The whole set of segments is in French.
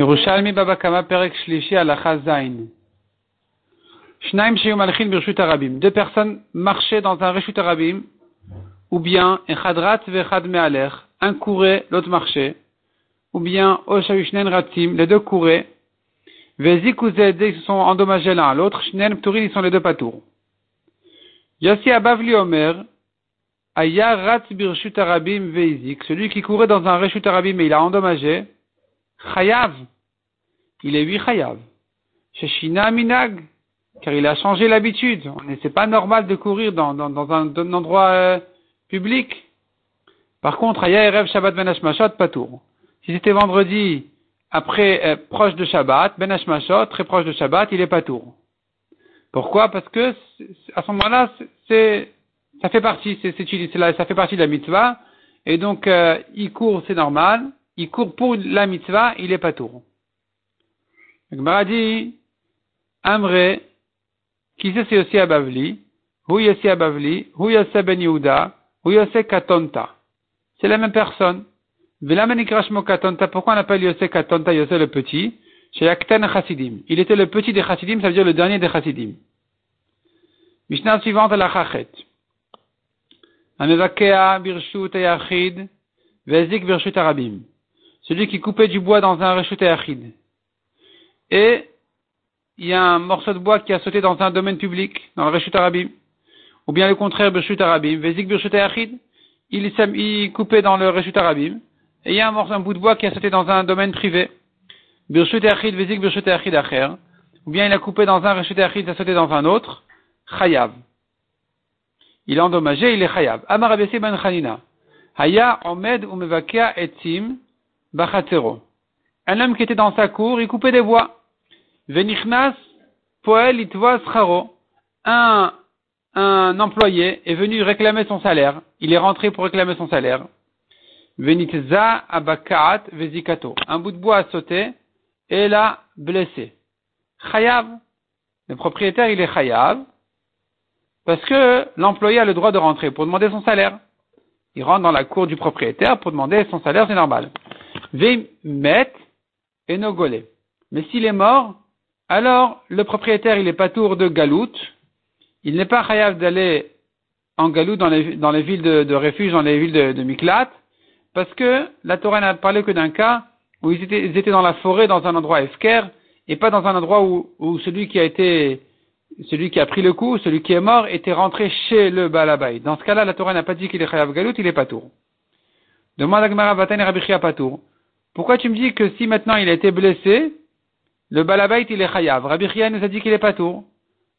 Yerushalmi Baba Kama Perek Shlishi Alacha Zain. Shnaim Malchin Birshut Arabim. Deux personnes marchaient dans un Reshut Arabim, ou bien Echadrat Vechad Me'alech, un courait, l'autre marchait, ou bien Oshayushnen Ratim, les deux couraient, Vezik ils se sont endommagés l'un à l'autre, Shnen Pturin, ils sont les deux patours. Yossi Abavli Omer, Aya Rat Birshut Arabim Veizik, celui qui courait dans un Reshut Arabim et il a endommagé, Chayav. Il est lui Chayav. Sheshina Minag. Car il a changé l'habitude. C'est pas normal de courir dans, dans, dans un, endroit euh, public. Par contre, Aya Erev Shabbat Ben Hashmashot, Patour. Si c'était vendredi, après, euh, proche de Shabbat, Ben Hashmashot, très proche de Shabbat, il est Patour. Pourquoi? Parce que, à ce moment-là, c'est, ça fait partie, c'est, ça fait partie de la mitzvah. Et donc, euh, il court, c'est normal il court pour la mitzvah, il est pas tour. Le dit, Amre, qui c'est aussi Abavli, Hu Yossi Abavli, Hu Yossi Ben Yehuda, Hu Yossi Katonta. C'est la même personne. Velamenikra Katonta, pourquoi on appelle Yossi Katonta, Yossi le petit? Chez Yakten Chassidim. Il était le petit des Chassidim, ça veut dire le dernier des Chassidim. Mishnah suivante à la Chachet. Amevakea Birshut Ayachid, Vezik Birshut Arabim celui qui coupait du bois dans un Reshut Achid. Et il y a un morceau de bois qui a sauté dans un domaine public, dans le Reshut Arabim. Ou bien le contraire, Birshut Arabim. Vezik Birshut Achid, il, coupait dans le Reshut Arabim. Et il y a un morceau, bout de bois qui a sauté dans un domaine privé. Birshut Achid, Vezik Birshut Achid Acher. Ou bien il a coupé dans un Reshut Achid, ça a sauté dans un autre. Chayav. Il est endommagé, il est Chayav. Amar ben Chanina. Haya omed umevakia etzim Un homme qui était dans sa cour, il coupait des bois. Venichnas poel itvoas charo. Un, employé est venu réclamer son salaire. Il est rentré pour réclamer son salaire. Venitza abakaat vezikato. Un bout de bois a sauté et l'a blessé. Chayav. Le propriétaire, il est chayav. Parce que l'employé a le droit de rentrer pour demander son salaire. Il rentre dans la cour du propriétaire pour demander son salaire, c'est normal. Met et nogolé. Mais s'il est mort, alors le propriétaire, il n'est pas tour de galout. Il n'est pas chayav d'aller en galout dans les, dans les villes de, refuge, dans les villes de, de, Miklat, parce que la Torah n'a parlé que d'un cas où ils étaient, dans la forêt, dans un endroit efker, et pas dans un endroit où, celui qui a été celui qui a pris le coup, celui qui est mort, était rentré chez le Balabay. Dans ce cas-là, la Torah n'a pas dit qu'il est Chayav Galout, il est Patour. Demande à Gmara Vatan et Patour. Pourquoi tu me dis que si maintenant il a été blessé, le Balabait il est Chayav? Rabbi nous a dit qu'il est Patour.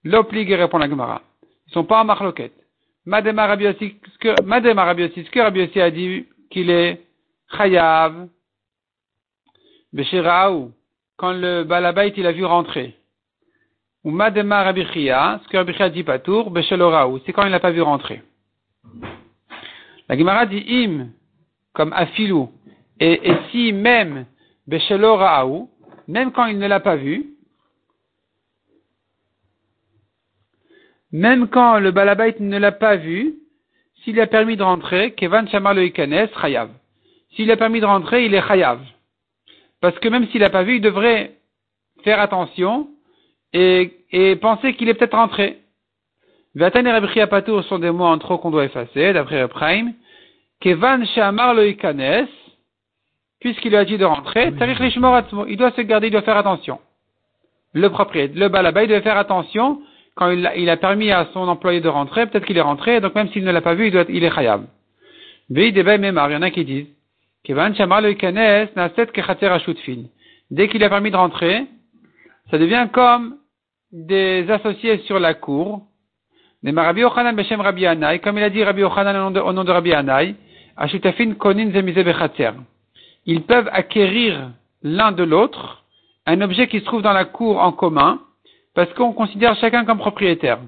L'obligue répond la Gemara. Ils sont pas en marloquette. Madema Rabbi ce que Rabbi a dit qu'il est Chayav. Beshiraou, quand le Balabait il a vu rentrer. Ou Madema Rabichia, ce que Rabichia dit Patour, Besheloraou, c'est quand il n'a pas vu rentrer. La Gemara dit Im, comme Afilou, et, et si même Besheloraou, même quand il ne l'a pas vu, même quand le Balabait ne l'a pas vu, s'il a permis de rentrer, Kevan Shamar le Ikanes, Chayav. S'il a permis de rentrer, il est Chayav. Parce que même s'il n'a pas vu, il devrait faire attention et, et penser qu'il est peut-être rentré. Vatan et Patour sont des mots en trop qu'on doit effacer, d'après Repraim. Kevan Shamar lo ikanes, puisqu'il a dit de rentrer, il doit se garder, il doit faire attention. Le propriétaire, le balaba, il doit faire attention quand il a, il a permis à son employé de rentrer, peut-être qu'il est rentré, donc même s'il ne l'a pas vu, il, doit, il est khayab. il y en a qui disent. Dès qu'il a permis de rentrer, ça devient comme des associés sur la cour. Rabbi Beshem Rabbi comme il a dit Rabbi Yochanan au nom de, Rabbi Anai, Ashutafin Konin Zemize Ils peuvent acquérir l'un de l'autre un objet qui se trouve dans la cour en commun, parce qu'on considère chacun comme propriétaire.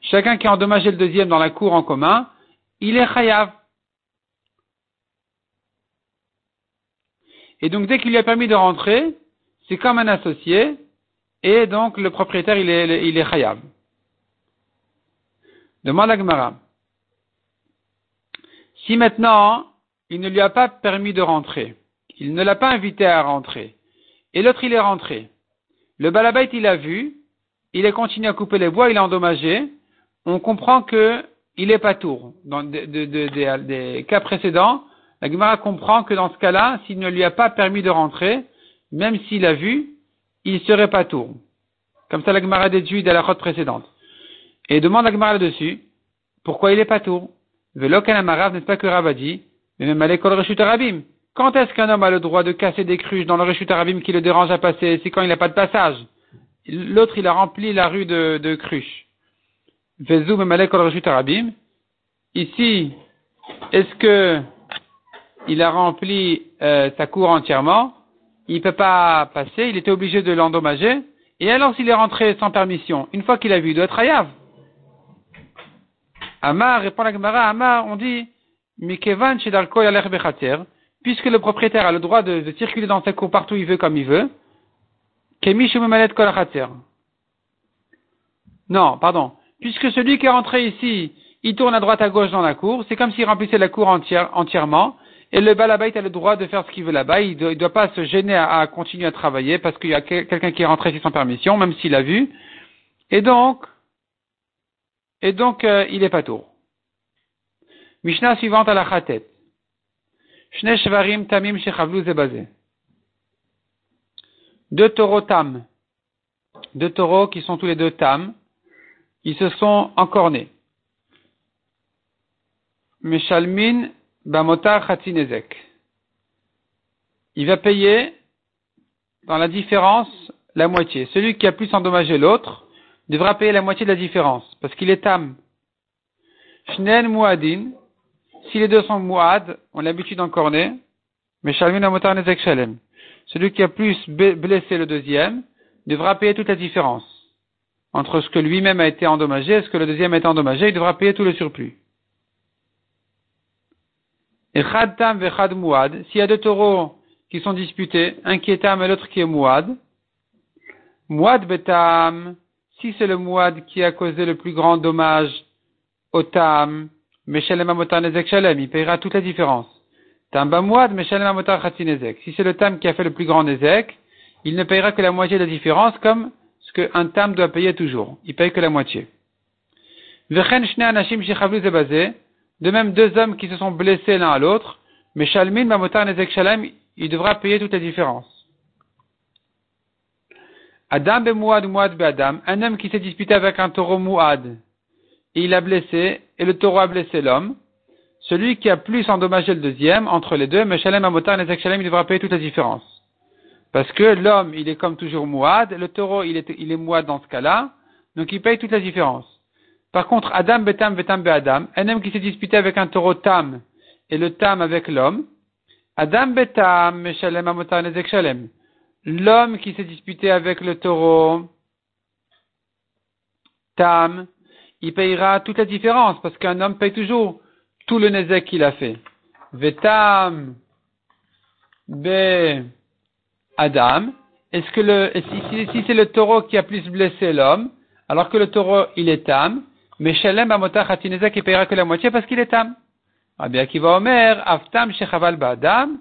Chacun qui a endommagé le deuxième dans la cour en commun, il est chayav. Et donc, dès qu'il lui a permis de rentrer, c'est comme un associé, et donc le propriétaire, il est, il est khayab. Demande à Gemara. Si maintenant, il ne lui a pas permis de rentrer. Il ne l'a pas invité à rentrer. Et l'autre, il est rentré. Le balabait, il a vu, il a continué à couper les bois, il a endommagé. On comprend que il est pas tour. Dans des cas précédents, la Gemara comprend que dans ce cas-là, s'il ne lui a pas permis de rentrer, même s'il a vu, il serait pas tour. Comme ça, la Gemara déduit de la route précédente. Et demande la Gemara là-dessus, pourquoi il est pas tour? Velo n'est-ce pas que Rav a dit, mais même à Reshut Arabim. Quand est-ce qu'un homme a le droit de casser des cruches dans le Reshut Arabim qui le dérange à passer? C'est quand il n'a pas de passage. L'autre, il a rempli la rue de, cruches. Vezu même Reshut Arabim. Ici, est-ce que il a rempli euh, sa cour entièrement? Il ne peut pas passer, il était obligé de l'endommager. Et alors s'il est rentré sans permission, une fois qu'il a vu, il doit être hayav. Amar répond la Gemara, Amar, on dit, Mikevan puisque le propriétaire a le droit de, circuler dans sa cour partout où il veut, comme il veut, Kemish Memalet Kol Non, pardon. Puisque celui qui est rentré ici, il tourne à droite à gauche dans la cour, c'est comme s'il remplissait la cour entière, entièrement, et le balabait a le droit de faire ce qu'il veut là-bas, il ne doit, pas se gêner à, continuer à travailler parce qu'il y a quelqu'un qui est rentré ici sans permission, même s'il a vu. Et donc, et donc, euh, il est pas tour. Mishnah suivante à la Khatet. Shne Shvarim Tamim. Deux taureaux tam. Deux taureaux qui sont tous les deux tam. Ils se sont encornés. Meshalmin Bamotar Khatinezek. Il va payer dans la différence la moitié. Celui qui a plus endommagé l'autre devra payer la moitié de la différence, parce qu'il est tam. Shnen Muadin, si les deux sont Muad, on l'habitude d'encorner, mais Shalmin Amotar Nezek Shalem. Celui qui a plus blessé le deuxième devra payer toute la différence. Entre ce que lui-même a été endommagé et ce que le deuxième a été endommagé, il devra payer tout le surplus. Et Chad Tam Chad Muad, s'il y a deux taureaux qui sont disputés, un qui est Tam et l'autre qui est Muad, Muad Betam, si c'est le Mouad qui a causé le plus grand dommage au Tam, Meshalem Nezek il payera toute la différence. Tam Bamouad, Meshalem. Si c'est le Tam qui a fait le plus grand Nezek, il ne payera que la moitié de la différence comme ce qu'un Tam doit payer toujours. Il paye que la moitié. De même, deux hommes qui se sont blessés l'un à l'autre, Meshalmin Mamotar Nezek Shalem, il devra payer toute la différence. Adam be Mouad, Mouad be Adam, un homme qui s'est disputé avec un taureau Mouad, et il a blessé, et le taureau a blessé l'homme, celui qui a plus endommagé le deuxième, entre les deux, Meshalem Amotar et Shalem, il devra payer toute la différence. Parce que l'homme, il est comme toujours Mouad, le taureau, il est, il est Mouad dans ce cas-là, donc il paye toute la différence. Par contre, Adam betam betam be Adam, un homme qui s'est disputé avec un taureau tam, et le tam avec l'homme, Adam betam, Meshalem Amotar et Shalem l'homme qui s'est disputé avec le taureau, Tam, il payera toute la différence, parce qu'un homme paye toujours tout le nezek qu'il a fait. Vetam, Be, Adam, est-ce que le, si, c'est le taureau qui a plus blessé l'homme, alors que le taureau, il est Tam, mais Shalem Amotach Hatinezek, il payera que la moitié parce qu'il est Tam. Rabbi Akiva Omer, Aftam Shechaval Adam,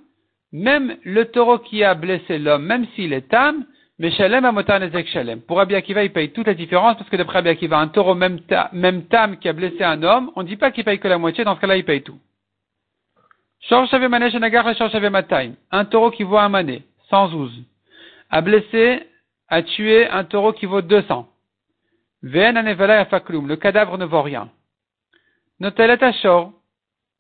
même le taureau qui a blessé l'homme, même s'il est tam, mais shalem amotan ezek shalem. Pour Rabbi Akiva, il paye toute la différence parce que d'après Rabbi Akiva, un taureau même, tam qui a blessé un homme, on ne dit pas qu'il paye que la moitié, dans ce cas-là, il paye tout. Un taureau qui vaut un mané, 112, a blessé, a tué un taureau qui vaut 200. Le cadavre ne vaut rien. Ashor,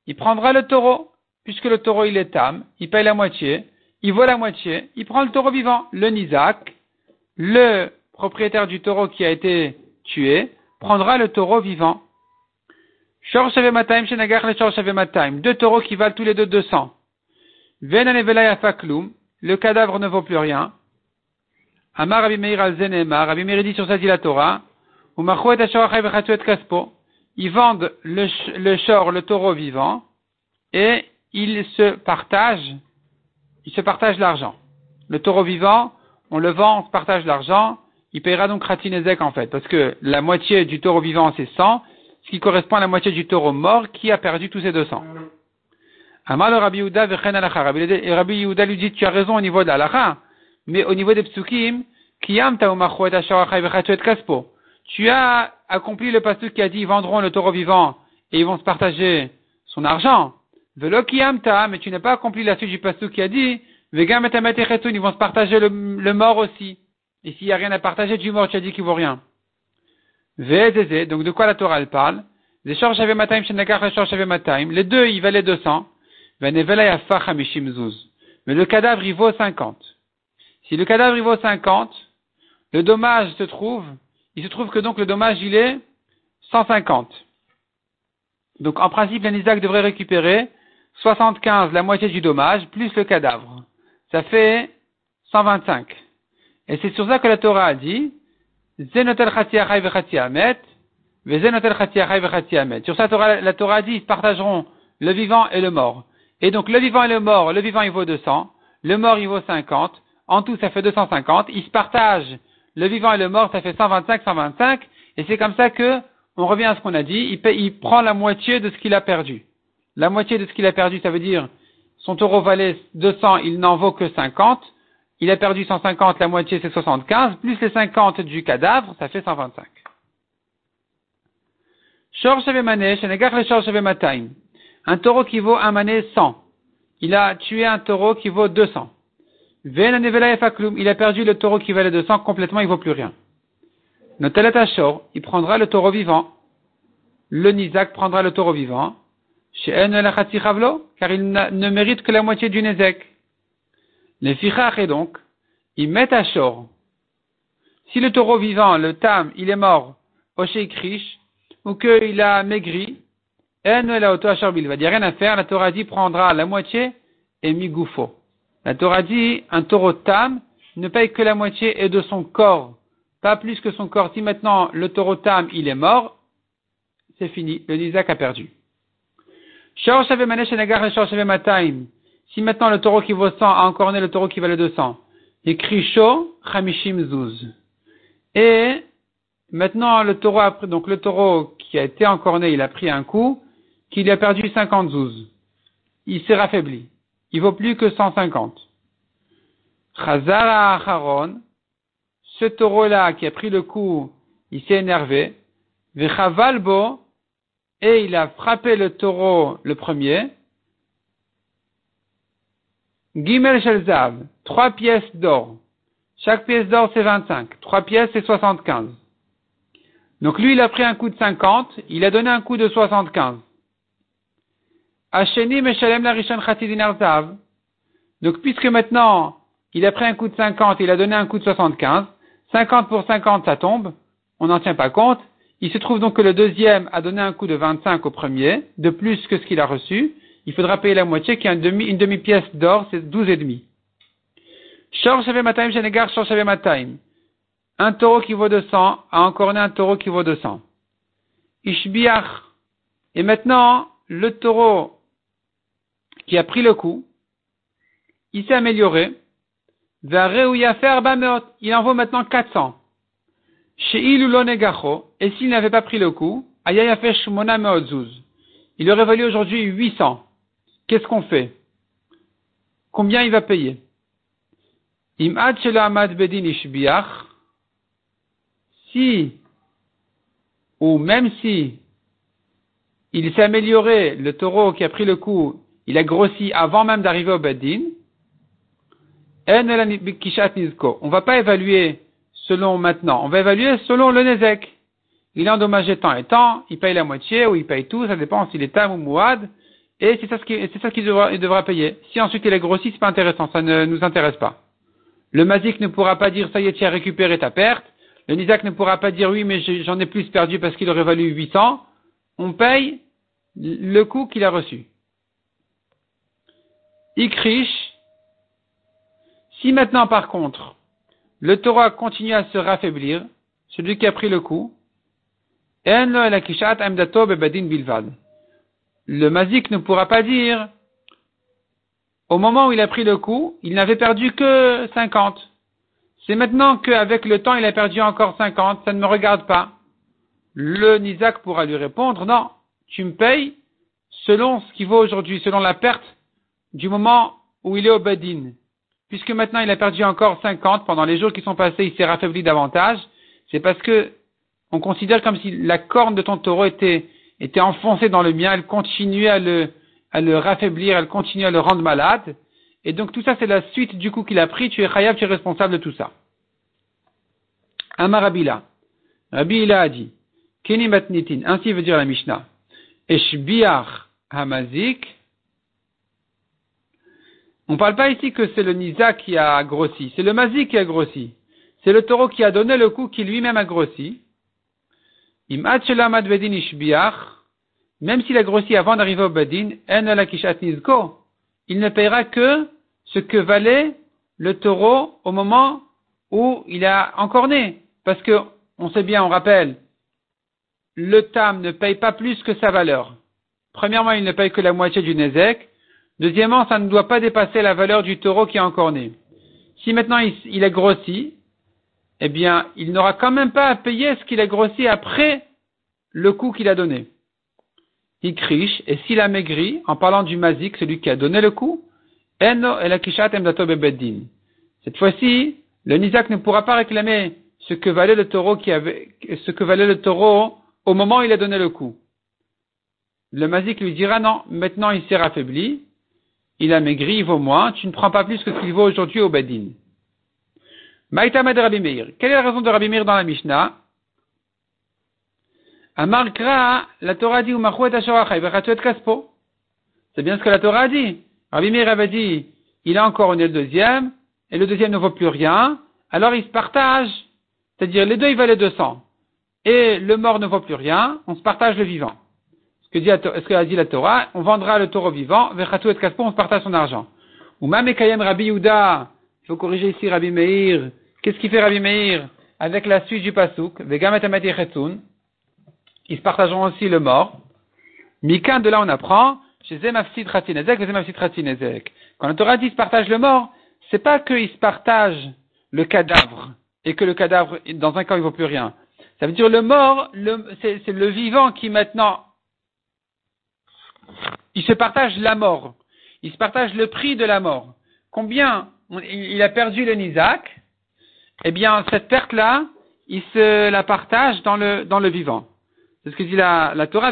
il prendra le taureau, puisque le taureau il est tam, il paye la moitié, il vaut la moitié, il prend le taureau vivant. Le Nizak, le propriétaire du taureau qui a été tué, prendra le taureau vivant. Deux taureaux qui valent tous les deux 200. Le cadavre ne vaut plus rien. Amar Rabbi al Rabbi Meir dit sur la Torah. Ils vendent le, le le taureau vivant, et il se partage, il se l'argent. Le taureau vivant, on le vend, on se partage l'argent, il payera donc Ratinezek en fait, parce que la moitié du taureau vivant c'est 100, ce qui correspond à la moitié du taureau mort qui a perdu tous ses 200. Amar le Rabbi Yehuda. Rabbi Yehuda lui dit, tu as raison au niveau de l'alacha, mais au niveau des psukim, kiyam kaspo. Tu as accompli le pasuk qui a dit, ils vendront le taureau vivant et ils vont se partager son argent. Mais tu n'as pas accompli la suite du pasuk qui a dit, vegam ils vont se partager le, le mort aussi. Et s'il n'y a rien à partager du mort, tu as dit qu'il vaut rien. Donc de quoi la Torah elle parle? Les deux, ils valaient 200. Mais le cadavre, il vaut 50. Si le cadavre, il vaut 50, le dommage se trouve, il se trouve que donc le dommage, il est 150. Donc en principe, l'Anisak devrait récupérer 75, la moitié du dommage, plus le cadavre. Ça fait 125. Et c'est sur ça que la Torah a dit, Sur ça, la Torah dit, ils partageront le vivant et le mort. Et donc, le vivant et le mort, le vivant, il vaut 200, le mort, il vaut 50, en tout, ça fait 250, ils se partagent le vivant et le mort, ça fait 125, 125, et c'est comme ça que, on revient à ce qu'on a dit, il prend la moitié de ce qu'il a perdu. La moitié de ce qu'il a perdu, ça veut dire, son taureau valait 200, il n'en vaut que 50, il a perdu 150, la moitié c'est 75, plus les 50 du cadavre, ça fait 125. Un taureau qui vaut un mané 100. Il a tué un taureau qui vaut 200. Il a perdu le taureau qui valait 200 complètement, il vaut plus rien. il prendra le taureau vivant. Le Nizak prendra le taureau vivant. Car il ne mérite que la moitié du Nezek. Les fichach et donc, ils mettent à shore. Si le taureau vivant, le tam, il est mort, au krish, ou qu'il a maigri, en la auto il va dire rien à faire, la Torah dit prendra la moitié et migoufo. La Torah dit un taureau tam ne paye que la moitié et de son corps, pas plus que son corps. Si maintenant le taureau tam il est mort, c'est fini, le Nizak a perdu. Si maintenant le taureau qui vaut 100 a encore né le taureau qui valait 200, écrit Sho Chamishim Zuz. Et maintenant le taureau donc le taureau qui a été encore né, il a pris un coup, qu'il a perdu 50 zouz. Il s'est raffaibli. Il vaut plus que 150. Chazara Acharon, ce taureau-là qui a pris le coup, il s'est énervé. Vechavalbo, et il a frappé le taureau le premier. Gimel Shelzav, trois pièces d'or. Chaque pièce d'or c'est 25. Trois pièces c'est 75. Donc lui il a pris un coup de 50, il a donné un coup de 75. Hacheni Meshalem la Rishon Zav. Donc puisque maintenant il a pris un coup de 50, il a donné un coup de 75, 50 pour 50 ça tombe, on n'en tient pas compte. Il se trouve donc que le deuxième a donné un coup de 25 au premier, de plus que ce qu'il a reçu il faudra payer la moitié, qui est une demi, une demi-pièce d'or, c'est demi. Mataim Shenegar Shor Mataim. Un taureau qui vaut 200 a encore un taureau qui vaut 200. Ishbiach. Et maintenant, le taureau qui a pris le coup, il s'est amélioré. Il en vaut maintenant 400. Et s'il n'avait pas pris le coup, Il aurait valu aujourd'hui 800 qu'est-ce qu'on fait? Combien il va payer? Si, ou même si, il s'est amélioré, le taureau qui a pris le coup, il a grossi avant même d'arriver au Bedin, on ne va pas évaluer selon maintenant, on va évaluer selon le Nezek. Il est endommagé tant et tant, il paye la moitié ou il paye tout, ça dépend s'il est tam ou mouad, et c'est ça ce qu'il devra, devra payer. Si ensuite il est grossi, c'est pas intéressant, ça ne nous intéresse pas. Le Mazik ne pourra pas dire ça y est, tu as récupéré ta perte. Le Nizak ne pourra pas dire oui, mais j'en ai plus perdu parce qu'il aurait valu 800. On paye le coût qu'il a reçu. Ikrish, si maintenant par contre, le Torah continue à se raffaiblir, celui qui a pris le coup, le mazik ne pourra pas dire, au moment où il a pris le coup, il n'avait perdu que 50. C'est maintenant qu'avec le temps, il a perdu encore 50, ça ne me regarde pas. Le Nizak pourra lui répondre, non, tu me payes selon ce qui vaut aujourd'hui, selon la perte du moment où il est au Badin. Puisque maintenant il a perdu encore 50 pendant les jours qui sont passés, il s'est raffaibli davantage. C'est parce que on considère comme si la corne de ton taureau était, était enfoncée dans le mien, elle continuait à le, à le raffaiblir, elle continuait à le rendre malade. Et donc tout ça, c'est la suite du coup qu'il a pris. Tu es chayav, tu es responsable de tout ça. Amar Rabila. A dit, Keni matnitin, ainsi veut dire la Mishnah. Eshbiach hamazik. On ne parle pas ici que c'est le Nisa qui a grossi, c'est le mazik qui a grossi. C'est le taureau qui a donné le coup qui lui-même a grossi. Même s'il a grossi avant d'arriver au Badin, il ne paiera que ce que valait le taureau au moment où il a encore né. Parce que, on sait bien, on rappelle, le tam ne paye pas plus que sa valeur. Premièrement, il ne paye que la moitié du Nézek. Deuxièmement, ça ne doit pas dépasser la valeur du taureau qui est encore né. Si maintenant il, il a grossi, eh bien, il n'aura quand même pas à payer ce qu'il a grossi après le coup qu'il a donné. Il criche, et s'il a maigri, en parlant du mazik, celui qui a donné le coup, Cette fois-ci, le nizak ne pourra pas réclamer ce que valait le taureau qui avait, ce que valait le taureau au moment où il a donné le coup. Le mazik lui dira non, maintenant il s'est raffaibli, il a maigri, il vaut moins, tu ne prends pas plus que ce qu'il vaut aujourd'hui au bedin. Maïtama Rabbi Meir. Quelle est la raison de Rabbi Meir dans la Mishnah? Amar la Torah dit kaspo. C'est bien ce que la Torah dit. Rabbi Meir avait dit, il a encore né le deuxième, et le deuxième ne vaut plus rien, alors ils se partagent. C'est-à-dire, les deux, ils valaient 200. Et le mort ne vaut plus rien, on se partage le vivant. Ce que, a dit la Torah, on vendra le taureau vivant, Vechatu et Kaspo, on se partage son argent. Ou même Rabbi Yuda, il faut corriger ici Rabbi Meir, Qu'est-ce qu'il fait Rabbi Meir avec la suite du pasuk Ils se partageront aussi le mort. Mikan, de là on apprend, chez Zemafsid Ratinezek, Zemafsid Ratinezek. Quand le Torah dit se partage le mort, c'est pas qu'ils se partagent le cadavre et que le cadavre, dans un cas, il vaut plus rien. Ça veut dire le mort, c'est le vivant qui maintenant, il se partage la mort. Il se partage le prix de la mort. Combien il a perdu le Nizak, eh bien, cette perte-là, il se la partage dans le, dans le vivant. C'est ce que dit la, la Torah,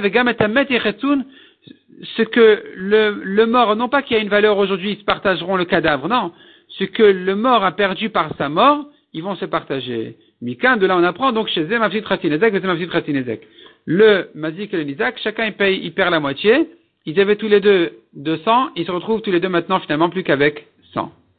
ce que le, mort, non pas qu'il y a une valeur aujourd'hui, ils se partageront le cadavre, non. Ce que le mort a perdu par sa mort, ils vont se partager. Mikan, de là on apprend donc chez Zemavzit Ratinezek. Le Mazik et le Nizak, chacun il paye, il perd la moitié. Ils avaient tous les deux 200, ils se retrouvent tous les deux maintenant finalement plus qu'avec 100.